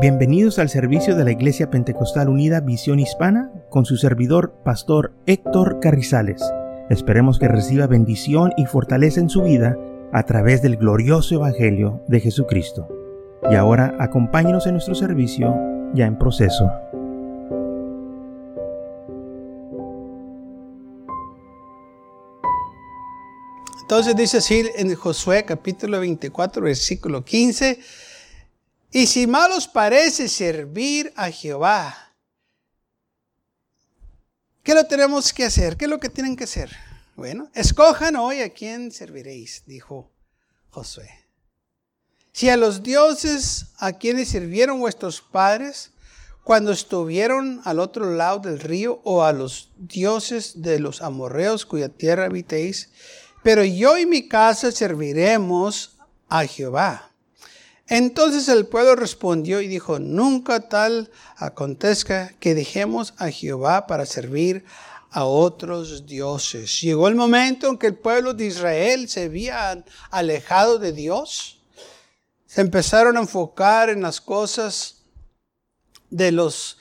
Bienvenidos al servicio de la Iglesia Pentecostal Unida Visión Hispana con su servidor, Pastor Héctor Carrizales. Esperemos que reciba bendición y fortaleza en su vida a través del glorioso Evangelio de Jesucristo. Y ahora acompáñenos en nuestro servicio ya en proceso. Entonces dice así en Josué capítulo 24, versículo 15, y si mal os parece servir a Jehová, ¿qué lo tenemos que hacer? ¿Qué es lo que tienen que hacer? Bueno, escojan hoy a quién serviréis, dijo Josué. Si a los dioses a quienes sirvieron vuestros padres cuando estuvieron al otro lado del río, o a los dioses de los amorreos cuya tierra habitéis, pero yo y mi casa serviremos a Jehová. Entonces el pueblo respondió y dijo, nunca tal acontezca que dejemos a Jehová para servir a otros dioses. Llegó el momento en que el pueblo de Israel se había alejado de Dios. Se empezaron a enfocar en las cosas de los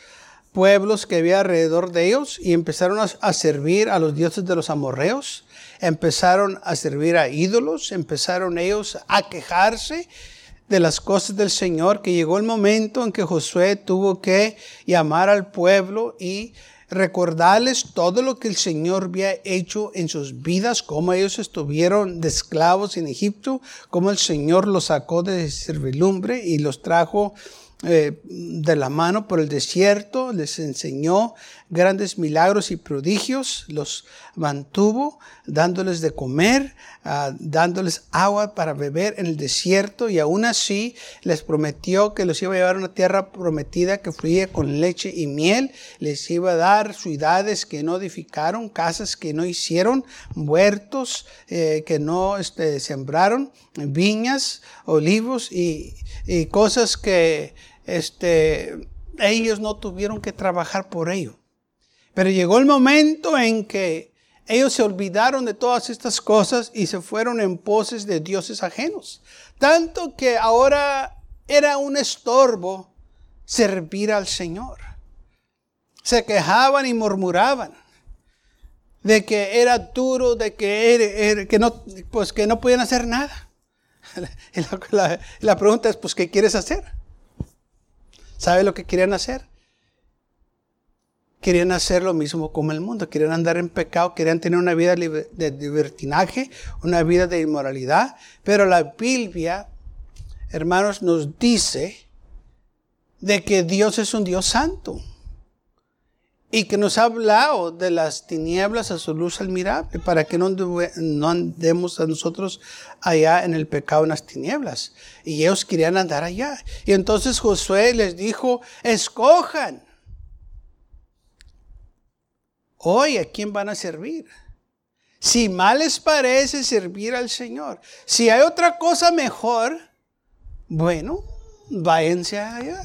pueblos que había alrededor de ellos y empezaron a, servir a los dioses de los amorreos. Empezaron a servir a ídolos, empezaron ellos a quejarse de las cosas del Señor, que llegó el momento en que Josué tuvo que llamar al pueblo y recordarles todo lo que el Señor había hecho en sus vidas, cómo ellos estuvieron de esclavos en Egipto, cómo el Señor los sacó de servilumbre y los trajo eh, de la mano por el desierto, les enseñó grandes milagros y prodigios, los mantuvo dándoles de comer, ah, dándoles agua para beber en el desierto y aún así les prometió que los iba a llevar a una tierra prometida que fluía con leche y miel, les iba a dar ciudades que no edificaron, casas que no hicieron, huertos eh, que no este, sembraron, viñas, olivos y, y cosas que este, ellos no tuvieron que trabajar por ello. Pero llegó el momento en que ellos se olvidaron de todas estas cosas y se fueron en poses de dioses ajenos. Tanto que ahora era un estorbo servir al Señor. Se quejaban y murmuraban de que era duro, de que, que, no, pues que no podían hacer nada. la, la pregunta es, pues, ¿qué quieres hacer? ¿Sabe lo que querían hacer? Querían hacer lo mismo como el mundo, querían andar en pecado, querían tener una vida de libertinaje, una vida de inmoralidad, pero la Biblia, hermanos, nos dice de que Dios es un Dios santo y que nos ha hablado de las tinieblas a su luz admirable para que no, no andemos a nosotros allá en el pecado en las tinieblas. Y ellos querían andar allá. Y entonces Josué les dijo, escojan. Hoy, ¿a quién van a servir? Si mal les parece servir al Señor. Si hay otra cosa mejor, bueno, váyanse allá.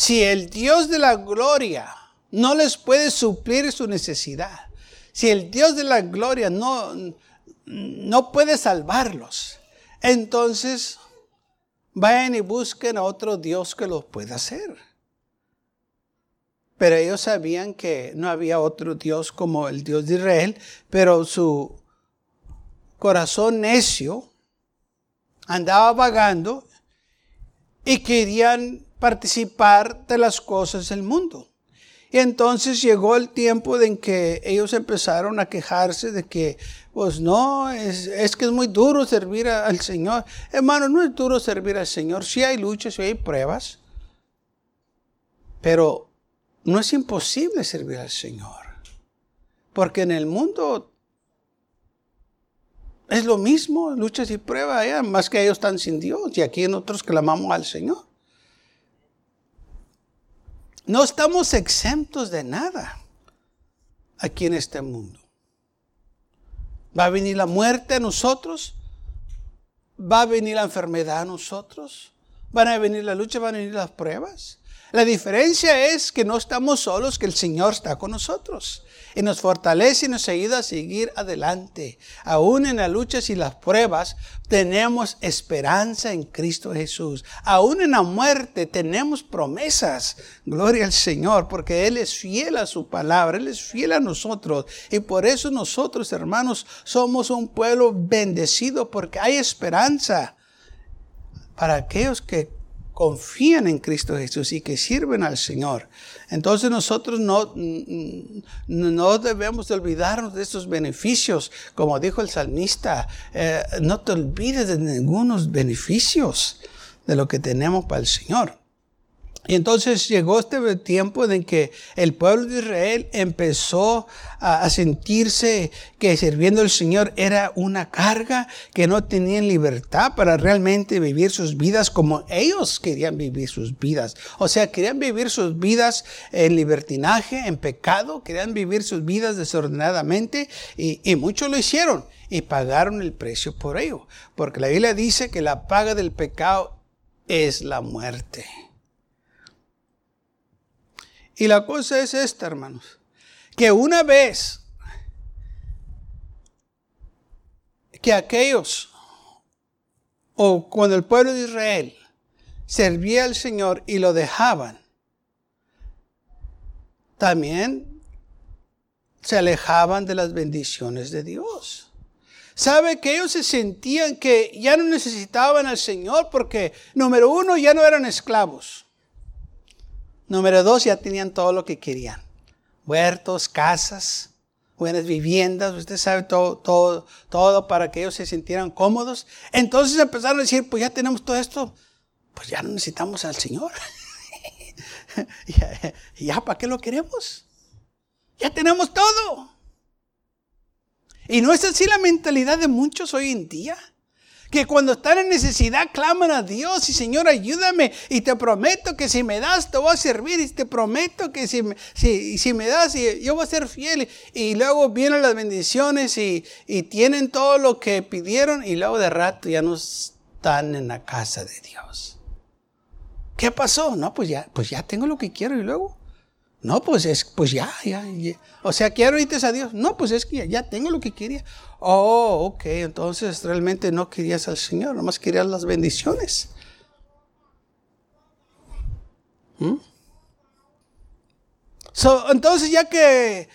si el Dios de la gloria no les puede suplir su necesidad, si el Dios de la gloria no, no puede salvarlos, entonces vayan y busquen a otro Dios que los pueda hacer. Pero ellos sabían que no había otro Dios como el Dios de Israel, pero su corazón necio andaba vagando y querían participar de las cosas del mundo. Y entonces llegó el tiempo en que ellos empezaron a quejarse de que, pues no, es, que es muy duro servir al Señor. Hermano, no es duro servir al Señor. Si hay luchas, si hay pruebas. Pero no es imposible servir al Señor. Porque en el mundo es lo mismo, luchas y pruebas, más que ellos están sin Dios y aquí nosotros clamamos al Señor. No estamos exentos de nada aquí en este mundo. Va a venir la muerte a nosotros. Va a venir la enfermedad a nosotros. Van a venir la lucha, van a venir las pruebas. La diferencia es que no estamos solos, que el Señor está con nosotros y nos fortalece y nos ayuda a seguir adelante. Aún en las luchas y las pruebas tenemos esperanza en Cristo Jesús. Aún en la muerte tenemos promesas. Gloria al Señor, porque Él es fiel a su palabra, Él es fiel a nosotros. Y por eso nosotros, hermanos, somos un pueblo bendecido porque hay esperanza para aquellos que confían en Cristo Jesús y que sirven al Señor. Entonces nosotros no, no debemos olvidarnos de estos beneficios. Como dijo el salmista, eh, no te olvides de ningunos beneficios de lo que tenemos para el Señor. Y entonces llegó este tiempo en que el pueblo de Israel empezó a, sentirse que sirviendo al Señor era una carga, que no tenían libertad para realmente vivir sus vidas como ellos querían vivir sus vidas. O sea, querían vivir sus vidas en libertinaje, en pecado, querían vivir sus vidas desordenadamente y, y muchos lo hicieron y pagaron el precio por ello. Porque la Biblia dice que la paga del pecado es la muerte. Y la cosa es esta, hermanos, que una vez que aquellos, o cuando el pueblo de Israel servía al Señor y lo dejaban, también se alejaban de las bendiciones de Dios. ¿Sabe que ellos se sentían que ya no necesitaban al Señor porque, número uno, ya no eran esclavos? Número dos, ya tenían todo lo que querían. Huertos, casas, buenas viviendas, usted sabe todo, todo, todo para que ellos se sintieran cómodos. Entonces empezaron a decir, pues ya tenemos todo esto, pues ya no necesitamos al Señor. ya, ya, ¿para qué lo queremos? Ya tenemos todo. Y no es así la mentalidad de muchos hoy en día que cuando están en necesidad claman a Dios y Señor ayúdame y te prometo que si me das te voy a servir y te prometo que si, si, si me das yo voy a ser fiel y luego vienen las bendiciones y, y tienen todo lo que pidieron y luego de rato ya no están en la casa de Dios. ¿Qué pasó? No, pues ya, pues ya tengo lo que quiero y luego. No, pues es, pues ya, ya, O sea, quiero irte a Dios. No, pues es que ya, tengo lo que quería. Oh, ok, entonces realmente no querías al Señor, nomás querías las bendiciones. ¿Mm? entonces ya que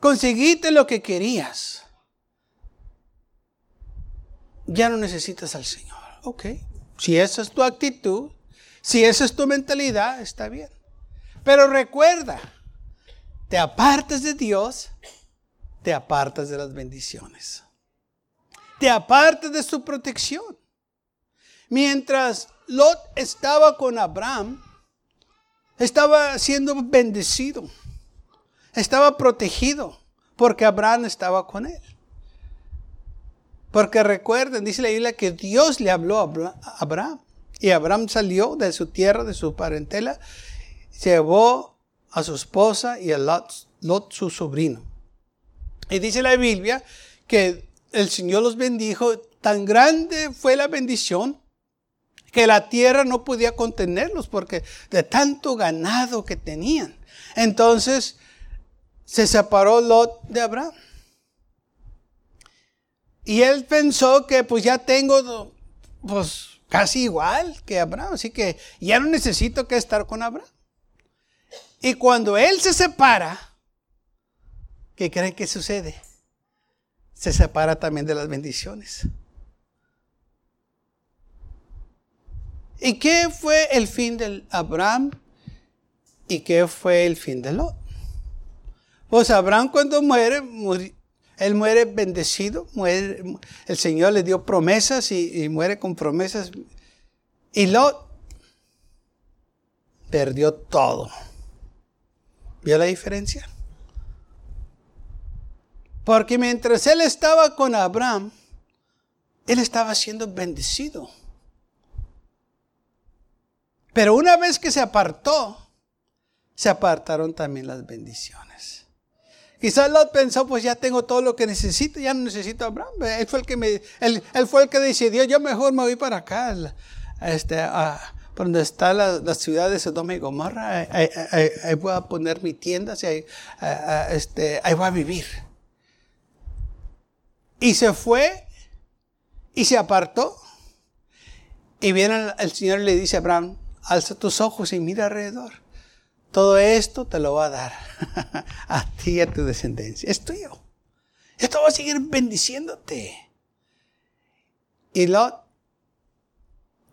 conseguiste lo que querías, ya no necesitas al Señor. Ok, si esa es tu actitud, si esa es tu mentalidad, está bien. Pero recuerda, te apartas de Dios, te apartas de las bendiciones. Te apartas de su protección. Mientras Lot estaba con Abraham, estaba siendo bendecido, estaba protegido, porque Abraham estaba con él. Porque recuerden, dice la Biblia que Dios le habló a Abraham. Y Abraham salió de su tierra, de su parentela, llevó a su esposa y a Lot, su sobrino. Y dice la Biblia que el Señor los bendijo, tan grande fue la bendición que la tierra no podía contenerlos porque de tanto ganado que tenían. Entonces se separó Lot de Abraham. Y él pensó que pues ya tengo pues casi igual que Abraham, así que ya no necesito que estar con Abraham. Y cuando él se separa, ¿qué creen que sucede? Se separa también de las bendiciones. ¿Y qué fue el fin de Abraham? ¿Y qué fue el fin de Lot? Pues Abraham cuando muere, él muere bendecido, muere, el Señor le dio promesas y, y muere con promesas. Y Lot perdió todo. ¿Vio la diferencia? Porque mientras él estaba con Abraham, él estaba siendo bendecido. Pero una vez que se apartó, se apartaron también las bendiciones. Quizás Lot pensó, pues ya tengo todo lo que necesito, ya no necesito a Abraham. Él fue el que, me, él, fue el que decidió, yo mejor me voy para acá. Este, por donde está la, ciudad de Sodoma y Gomorra, ahí, voy a poner mi tienda, ahí, este, ahí voy a vivir. Y se fue y se apartó. Y viene el, Señor y le dice a Abraham, alza tus ojos y mira alrededor. Todo esto te lo va a dar a ti y a tu descendencia. Es tuyo. Esto va a seguir bendiciéndote. Y Lot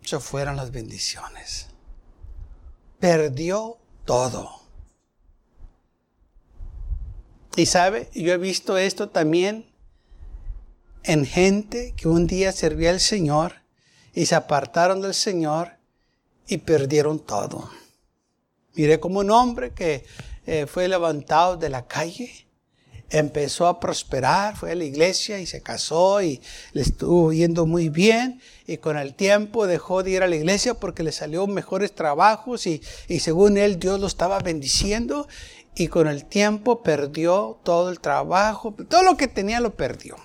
se fueron las bendiciones. Perdió todo. Y sabe, yo he visto esto también en gente que un día servía al Señor y se apartaron del Señor y perdieron todo. Miré como un hombre que eh, fue levantado de la calle, empezó a prosperar, fue a la iglesia y se casó y le estuvo yendo muy bien y con el tiempo dejó de ir a la iglesia porque le salió mejores trabajos y, y según él Dios lo estaba bendiciendo y con el tiempo perdió todo el trabajo, todo lo que tenía lo perdió.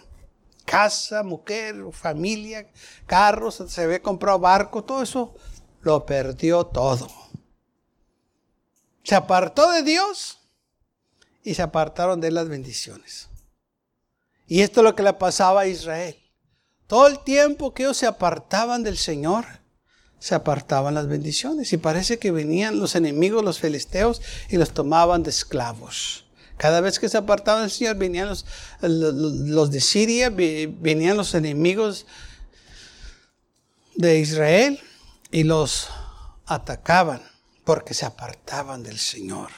Casa, mujer, familia, carros, se había comprado barco, todo eso lo perdió todo. Se apartó de Dios y se apartaron de las bendiciones. Y esto es lo que le pasaba a Israel. Todo el tiempo que ellos se apartaban del Señor, se apartaban las bendiciones. Y parece que venían los enemigos, los filisteos, y los tomaban de esclavos. Cada vez que se apartaban del Señor, venían los, los de Siria, venían los enemigos de Israel y los atacaban porque se apartaban del Señor.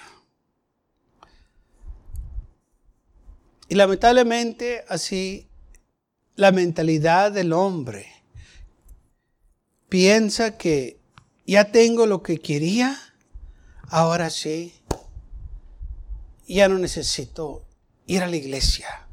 Y lamentablemente así la mentalidad del hombre. Piensa que ya tengo lo que quería, ahora sí, ya no necesito ir a la iglesia,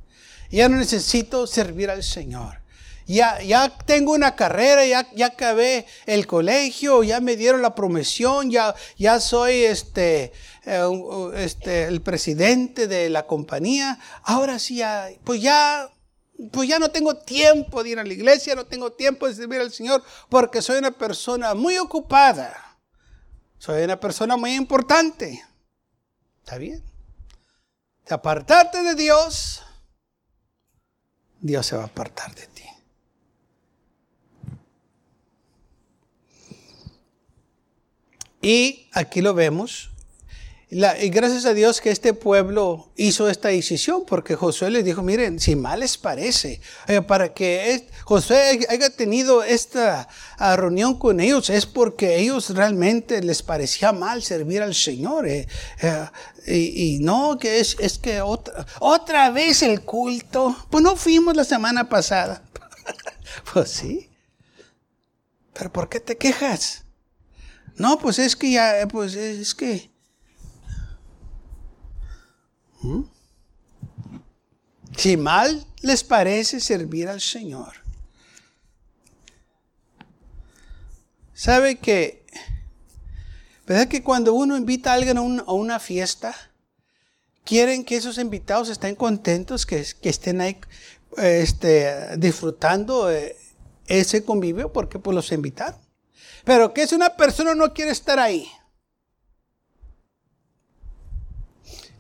ya no necesito servir al Señor. Ya, ya tengo una carrera, ya, ya acabé el colegio, ya me dieron la promoción, ya, ya soy este, eh, este, el presidente de la compañía. Ahora sí, pues ya pues ya no tengo tiempo de ir a la iglesia, no tengo tiempo de servir al Señor porque soy una persona muy ocupada. Soy una persona muy importante. ¿Está bien? De apartarte de Dios, Dios se va a apartar de ti. Y aquí lo vemos y gracias a Dios que este pueblo hizo esta decisión, porque Josué les dijo, miren, si mal les parece, eh, para que Josué haya tenido esta ah, reunión con ellos, es porque ellos realmente les parecía mal servir al Señor. Eh, eh, y, no, que es, es que otra, otra vez el culto, pues no fuimos la semana pasada. pues sí. Pero ¿por qué te quejas? No, pues es que ya, pues es que ¿Mm? Si mal les parece servir al Señor, ¿sabe que, verdad que cuando uno invita a alguien a, una fiesta, quieren que esos invitados estén contentos, que, estén ahí este, disfrutando eh, ese convivio porque pues los invitaron? Pero que si una persona no quiere estar ahí,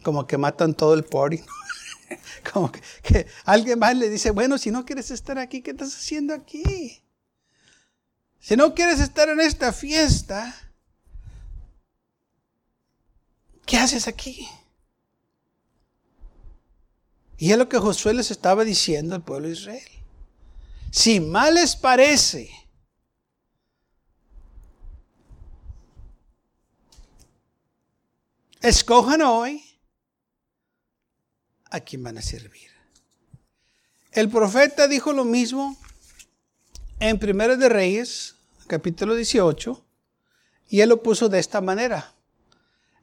como que matan todo el party. como que, alguien más le dice, bueno, si no quieres estar aquí, ¿qué estás haciendo aquí? Si no quieres estar en esta fiesta, ¿qué haces aquí? Y es lo que Josué les estaba diciendo al pueblo de Israel. Si mal les parece, escojan hoy a quién van a servir. El profeta dijo lo mismo en Primero de Reyes, capítulo 18, y él lo puso de esta manera.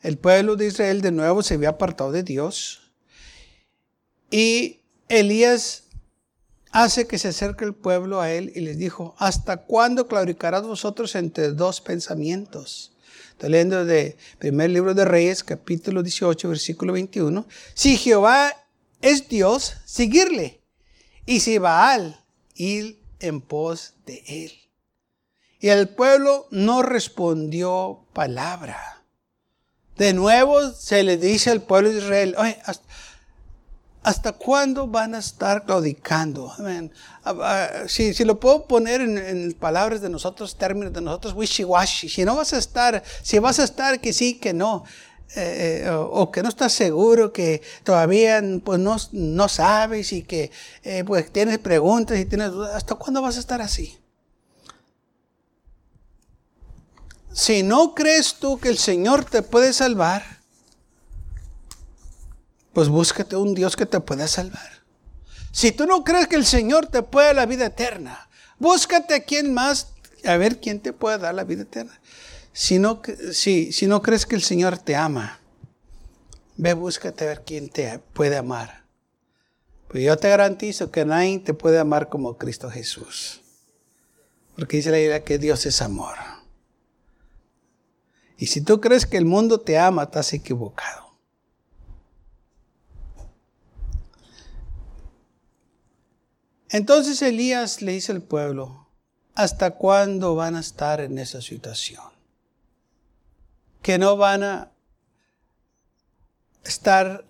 El pueblo de Israel de nuevo se había apartado de Dios y Elías hace que se acerque el pueblo a él y les dijo, ¿hasta cuándo claudicarás vosotros entre dos pensamientos? Estoy leyendo de primer libro de Reyes, capítulo 18, versículo 21. Si Jehová es Dios, seguirle. Y si Baal, ir en pos de él. Y el pueblo no respondió palabra. De nuevo se le dice al pueblo de Israel, oye, ¿Hasta cuándo van a estar claudicando? Ah, ah, si, si, lo puedo poner en, palabras de nosotros, términos de nosotros, wishy-washy. Si no vas a estar, si vas a estar que sí, que no, eh, eh, o, que no estás seguro, que todavía pues, no, no sabes y que eh, pues, tienes preguntas y tienes dudas, ¿hasta cuándo vas a estar así? Si no crees tú que el Señor te puede salvar, pues búscate un Dios que te pueda salvar. Si tú no crees que el Señor te puede la vida eterna, búscate a quien más, a ver quién te puede dar la vida eterna. Si no, si, si no crees que el Señor te ama, ve, búscate a ver quién te puede amar. Pues yo te garantizo que nadie te puede amar como Cristo Jesús. Porque dice la Biblia que Dios es amor. Y si tú crees que el mundo te ama, estás equivocado. Entonces Elías le dice al pueblo, ¿hasta cuándo van a estar en esa situación? Que no van a estar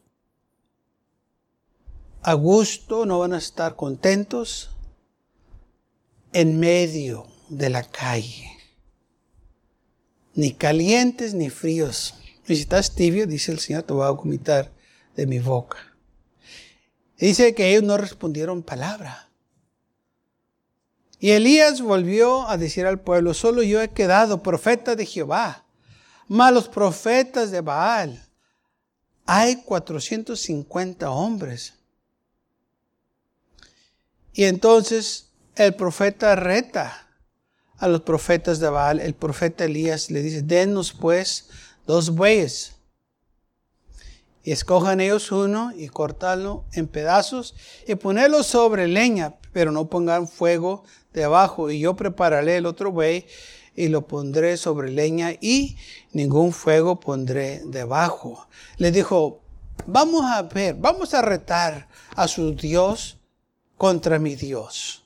a gusto, no van a estar contentos en medio de la calle. Ni calientes ni fríos. Y si estás tibio, dice el Señor, te voy a vomitar de mi boca. Dice que ellos no respondieron palabra. Y Elías volvió a decir al pueblo, solo yo he quedado profeta de Jehová, malos profetas de Baal. Hay 450 hombres. Y entonces el profeta reta a los profetas de Baal. El profeta Elías le dice, denos pues dos bueyes. Y escojan ellos uno y cortarlo en pedazos y ponerlo sobre leña, pero no pongan fuego debajo y yo prepararé el otro buey y lo pondré sobre leña y ningún fuego pondré debajo. Le dijo, vamos a ver, vamos a retar a su Dios contra mi Dios.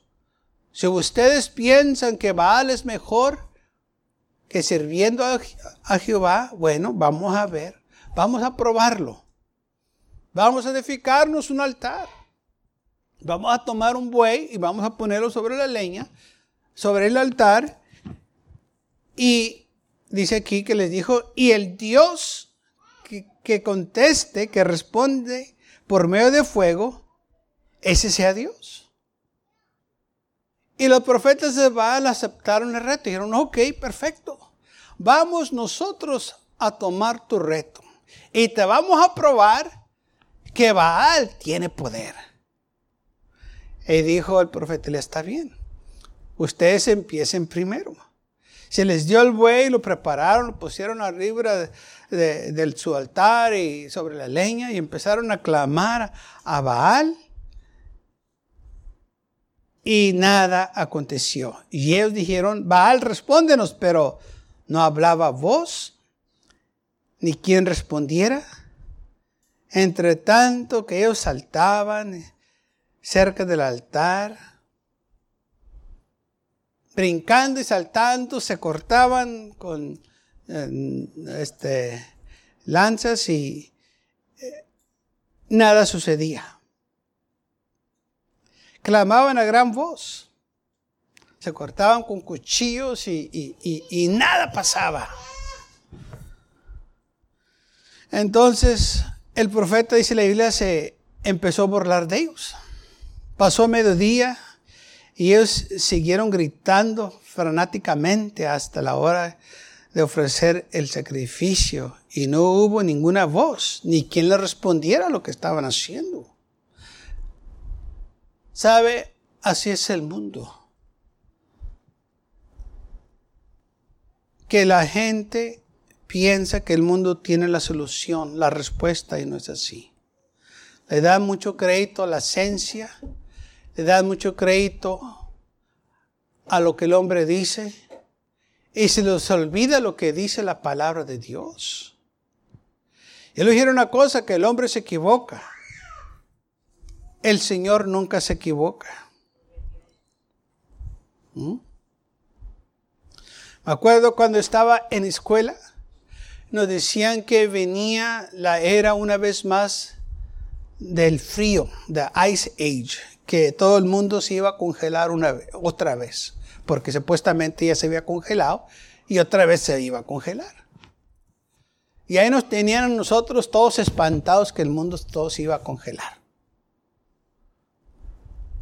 Si ustedes piensan que Baal es mejor que sirviendo a, a Jehová, bueno, vamos a ver, vamos a probarlo. Vamos a edificarnos un altar. Vamos a tomar un buey y vamos a ponerlo sobre la leña, sobre el altar. Y dice aquí que les dijo, y el Dios que, conteste, que responde por medio de fuego, ese sea Dios. Y los profetas de Baal aceptaron el reto. Dijeron, ok, perfecto. Vamos nosotros a tomar tu reto. Y te vamos a probar que Baal tiene poder. Y dijo el profeta, le está bien. Ustedes empiecen primero. Se les dio el buey, lo prepararon, lo pusieron arriba de, su altar y sobre la leña y empezaron a clamar a Baal. Y nada aconteció. Y ellos dijeron, Baal, respóndenos, pero no hablaba voz, ni quien respondiera. Entre tanto que ellos saltaban cerca del altar, brincando y saltando, se cortaban con este, lanzas y eh, nada sucedía. Clamaban a gran voz, se cortaban con cuchillos y, y nada pasaba. Entonces el profeta, dice la Biblia, se empezó a burlar de ellos. Pasó mediodía y ellos siguieron gritando fanáticamente hasta la hora de ofrecer el sacrificio y no hubo ninguna voz ni quien le respondiera a lo que estaban haciendo. ¿Sabe? Así es el mundo. Que la gente piensa que el mundo tiene la solución, la respuesta y no es así. Le da mucho crédito a la esencia le dan mucho crédito a lo que el hombre dice y se les olvida lo que dice la palabra de Dios. Y le dijeron una cosa, que el hombre se equivoca. El Señor nunca se equivoca. ¿Mm? Me acuerdo cuando estaba en escuela, nos decían que venía la era una vez más del frío, de Ice Age, que todo el mundo se iba a congelar una otra vez, porque supuestamente ya se había congelado y otra vez se iba a congelar. Y ahí nos tenían nosotros todos espantados que el mundo todo se iba a congelar.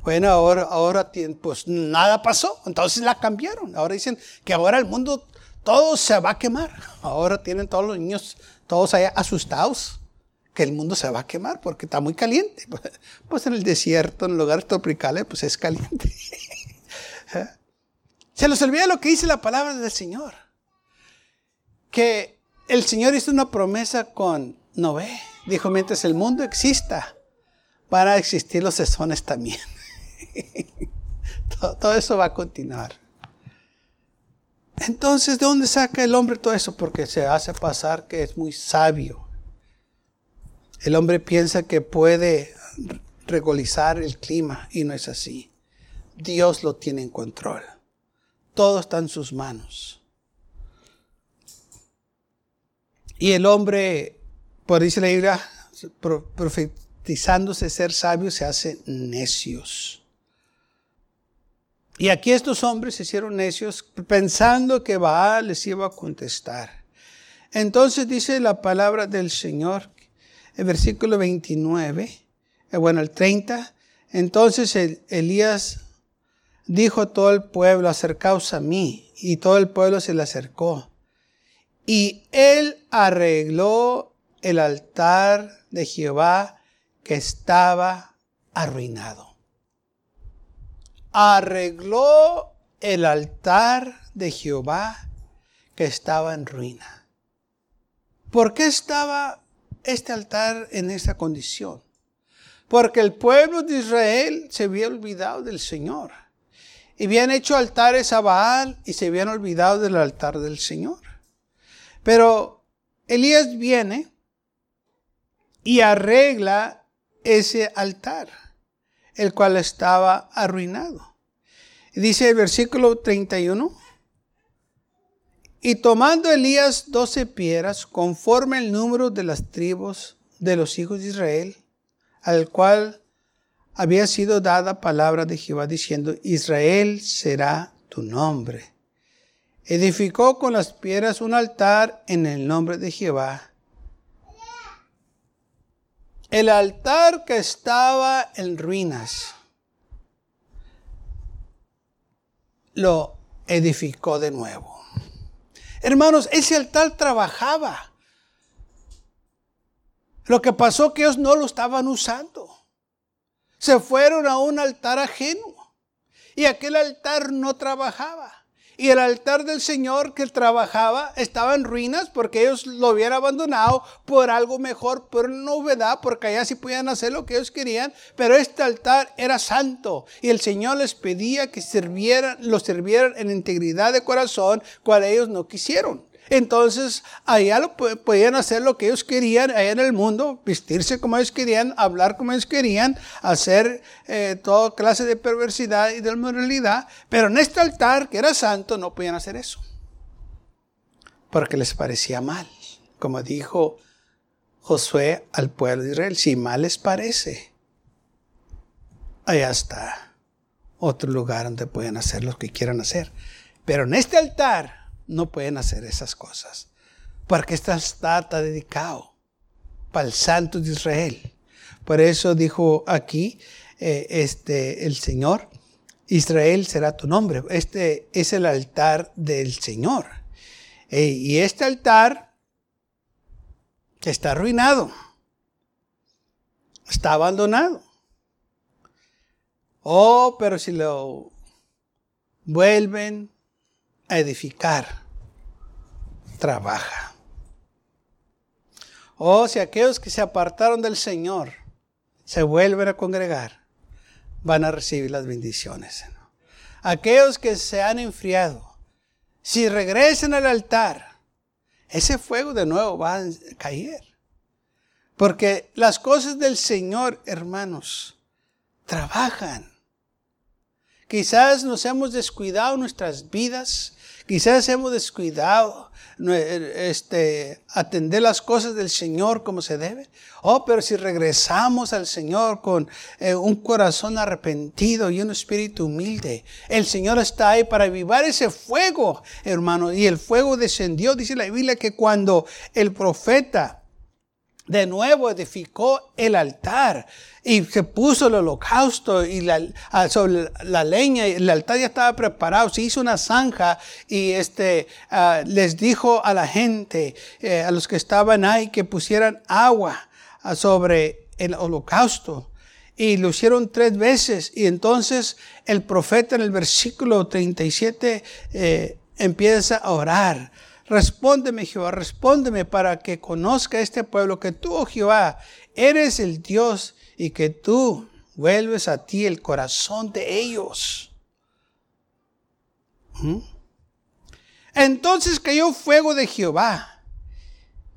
Bueno, ahora, ahora pues nada pasó, entonces la cambiaron. Ahora dicen que ahora el mundo todo se va a quemar. Ahora tienen todos los niños, todos ahí asustados que el mundo se va a quemar porque está muy caliente. Pues en el desierto, en lugares tropicales, pues es caliente. ¿Eh? Se les olvida lo que dice la palabra del Señor. Que el Señor hizo una promesa con Noé. Dijo, mientras el mundo exista, van a existir los sesones también. todo, eso va a continuar. Entonces, ¿de dónde saca el hombre todo eso? Porque se hace pasar que es muy sabio. El hombre piensa que puede regularizar el clima y no es así. Dios lo tiene en control. Todo está en sus manos. Y el hombre, por dice la Biblia, profetizándose ser sabio, se hace necios. Y aquí estos hombres se hicieron necios pensando que Baal les iba a contestar. Entonces dice la palabra del Señor, el versículo 29, eh, bueno, el 30. Entonces Elías dijo a todo el pueblo, acercaos a mí. Y todo el pueblo se le acercó. Y él arregló el altar de Jehová que estaba arruinado arregló el altar de Jehová que estaba en ruina. ¿Por qué estaba este altar en esta condición? Porque el pueblo de Israel se había olvidado del Señor. Y habían hecho altares a Baal y se habían olvidado del altar del Señor. Pero Elías viene y arregla ese altar el cual estaba arruinado. Dice el versículo 31. Y tomando Elías doce piedras, conforme el número de las tribus de los hijos de Israel, al cual había sido dada palabra de Jehová diciendo, Israel será tu nombre. Edificó con las piedras un altar en el nombre de Jehová el altar que estaba en ruinas lo edificó de nuevo. Hermanos, ese altar trabajaba. Lo que pasó que ellos no lo estaban usando. Se fueron a un altar ajeno. Y aquel altar no trabajaba. Y el altar del Señor que trabajaba estaba en ruinas porque ellos lo hubieran abandonado por algo mejor, por novedad, porque allá sí podían hacer lo que ellos querían. Pero este altar era santo y el Señor les pedía que sirvieran, lo sirvieran en integridad de corazón, cual ellos no quisieron. Entonces, allá podían hacer lo que ellos querían, allá en el mundo, vestirse como ellos querían, hablar como ellos querían, hacer eh, toda clase de perversidad y de moralidad, pero en este altar, que era santo, no podían hacer eso. Porque les parecía mal. Como dijo Josué al pueblo de Israel, si mal les parece, allá está otro lugar donde pueden hacer lo que quieran hacer. Pero en este altar, no pueden hacer esas cosas. Porque esta está dedicado para el Santo de Israel. Por eso dijo aquí eh, este, el Señor, Israel será tu nombre. Este es el altar del Señor. Y este altar está arruinado. Está abandonado. Oh, pero si lo vuelven a edificar, trabaja. Oh, si aquellos que se apartaron del Señor se vuelven a congregar, van a recibir las bendiciones. Aquellos que se han enfriado, si regresen al altar, ese fuego de nuevo va a caer. Porque las cosas del Señor, hermanos, trabajan. Quizás nos hemos descuidado nuestras vidas Quizás hemos descuidado este, atender las cosas del Señor como se debe. Oh, pero si regresamos al Señor con eh, un corazón arrepentido y un espíritu humilde, el Señor está ahí para avivar ese fuego, hermano. Y el fuego descendió, dice la Biblia, que cuando el profeta de nuevo edificó el altar y se puso el holocausto y la, ah, sobre la leña, el altar ya estaba preparado, se hizo una zanja y este, ah, les dijo a la gente, eh, a los que estaban ahí, que pusieran agua ah, sobre el holocausto. Y lo hicieron tres veces y entonces el profeta en el versículo 37 eh, empieza a orar. Respóndeme, Jehová, respóndeme para que conozca este pueblo que tú, oh Jehová, eres el Dios y que tú vuelves a ti el corazón de ellos. ¿Mm? Entonces cayó fuego de Jehová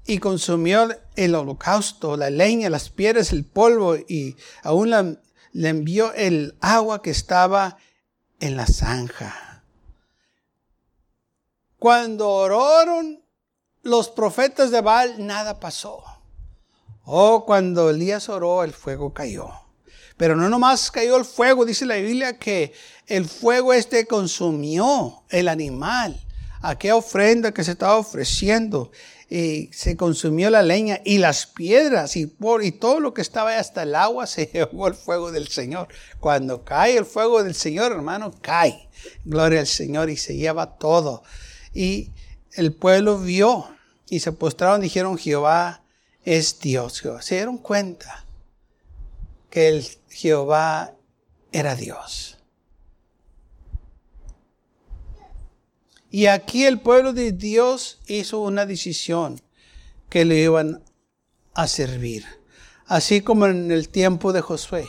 y consumió el holocausto, la leña, las piedras, el polvo y aún le envió el agua que estaba en la zanja. Cuando oraron los profetas de Baal, nada pasó. Oh, cuando Elías oró, el fuego cayó. Pero no nomás cayó el fuego, dice la Biblia que el fuego este consumió el animal, aquella ofrenda que se estaba ofreciendo, y se consumió la leña y las piedras y, por, y todo lo que estaba hasta el agua se llevó el fuego del Señor. Cuando cae el fuego del Señor, hermano, cae. Gloria al Señor y se lleva todo. Y el pueblo vio y se postraron y dijeron, Jehová es Dios. Se dieron cuenta que el Jehová era Dios. Y aquí el pueblo de Dios hizo una decisión que le iban a servir. Así como en el tiempo de Josué.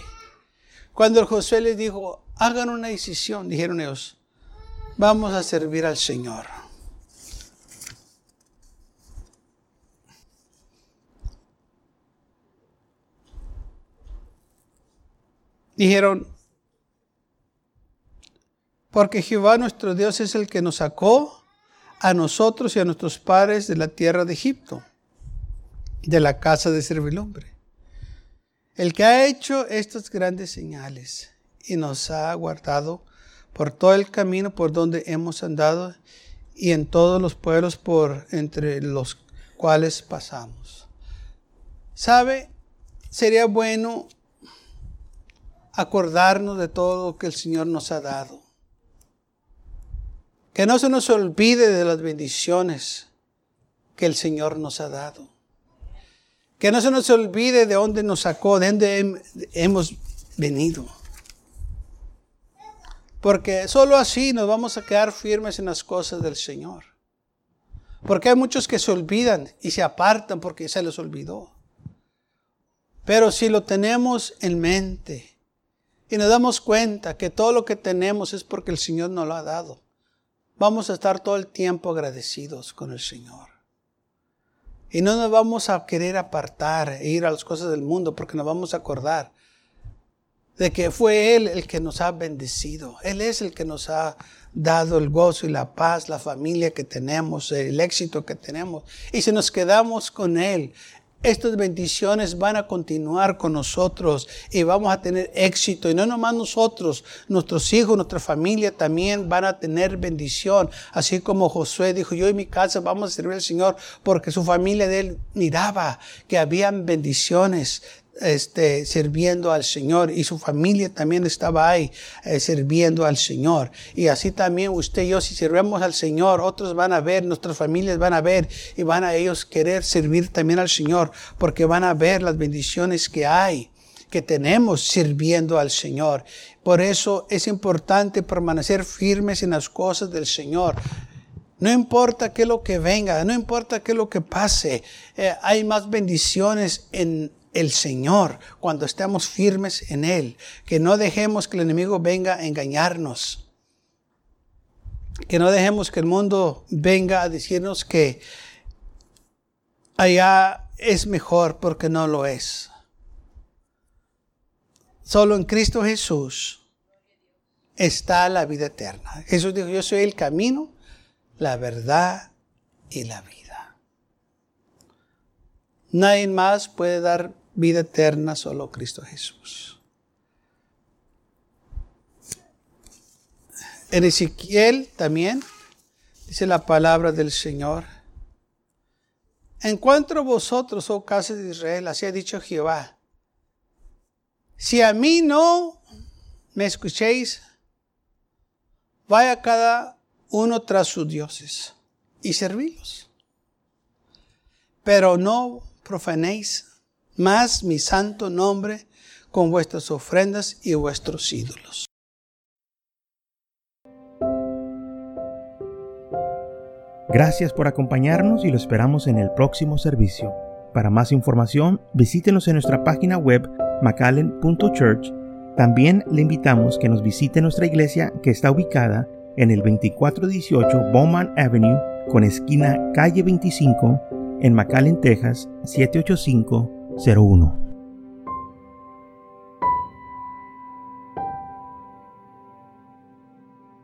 Cuando Josué les dijo, hagan una decisión, dijeron ellos, vamos a servir al Señor. Dijeron, porque Jehová nuestro Dios es el que nos sacó a nosotros y a nuestros padres de la tierra de Egipto, de la casa de servilumbre. El que ha hecho estas grandes señales y nos ha guardado por todo el camino por donde hemos andado y en todos los pueblos por entre los cuales pasamos. ¿Sabe? Sería bueno acordarnos de todo lo que el Señor nos ha dado. Que no se nos olvide de las bendiciones que el Señor nos ha dado. Que no se nos olvide de dónde nos sacó, de dónde hemos venido. Porque solo así nos vamos a quedar firmes en las cosas del Señor. Porque hay muchos que se olvidan y se apartan porque se les olvidó. Pero si lo tenemos en mente, y nos damos cuenta que todo lo que tenemos es porque el Señor nos lo ha dado, vamos a estar todo el tiempo agradecidos con el Señor. Y no nos vamos a querer apartar e ir a las cosas del mundo porque nos vamos a acordar de que fue Él el que nos ha bendecido. Él es el que nos ha dado el gozo y la paz, la familia que tenemos, el éxito que tenemos. Y si nos quedamos con Él, estas bendiciones van a continuar con nosotros y vamos a tener éxito. Y no nomás nosotros, nuestros hijos, nuestra familia también van a tener bendición. Así como Josué dijo, yo y mi casa vamos a servir al Señor porque su familia de él miraba que habían bendiciones este, sirviendo al Señor y su familia también estaba ahí eh, sirviendo al Señor. Y así también usted y yo, si sirvemos al Señor, otros van a ver, nuestras familias van a ver y van a ellos querer servir también al Señor porque van a ver las bendiciones que hay que tenemos sirviendo al Señor. Por eso es importante permanecer firmes en las cosas del Señor. No importa qué lo que venga, no importa qué lo que pase, eh, hay más bendiciones en el Señor, cuando estemos firmes en Él, que no dejemos que el enemigo venga a engañarnos, que no dejemos que el mundo venga a decirnos que allá es mejor porque no lo es. Solo en Cristo Jesús está la vida eterna. Jesús dijo, yo soy el camino, la verdad y la vida. Nadie más puede dar vida eterna, solo Cristo Jesús. En Ezequiel también dice la palabra del Señor. En cuanto a vosotros, oh casa de Israel, así ha dicho Jehová, si a mí no me escuchéis, vaya cada uno tras sus dioses y servílos. Pero no profanéis más mi santo nombre con vuestras ofrendas y vuestros ídolos. Gracias por acompañarnos y lo esperamos en el próximo servicio. Para más información, visítenos en nuestra página web macallen.church. También le invitamos que nos visite nuestra iglesia que está ubicada en el 2418 Bowman Avenue con esquina calle 25 en McAllen, Texas 78501.